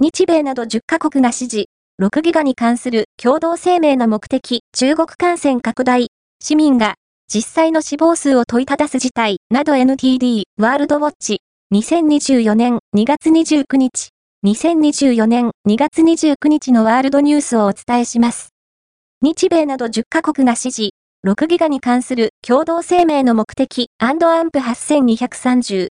日米など10カ国が支持、6ギガに関する共同声明の目的、中国感染拡大、市民が。実際の死亡数を問いただす事態。など NTD ワールドウォッチ。2024年。2月29日。2024年。2月29日のワールドニュースをお伝えします。日米など10カ国が支持、6ギガに関する共同声明の目的。アンプ8230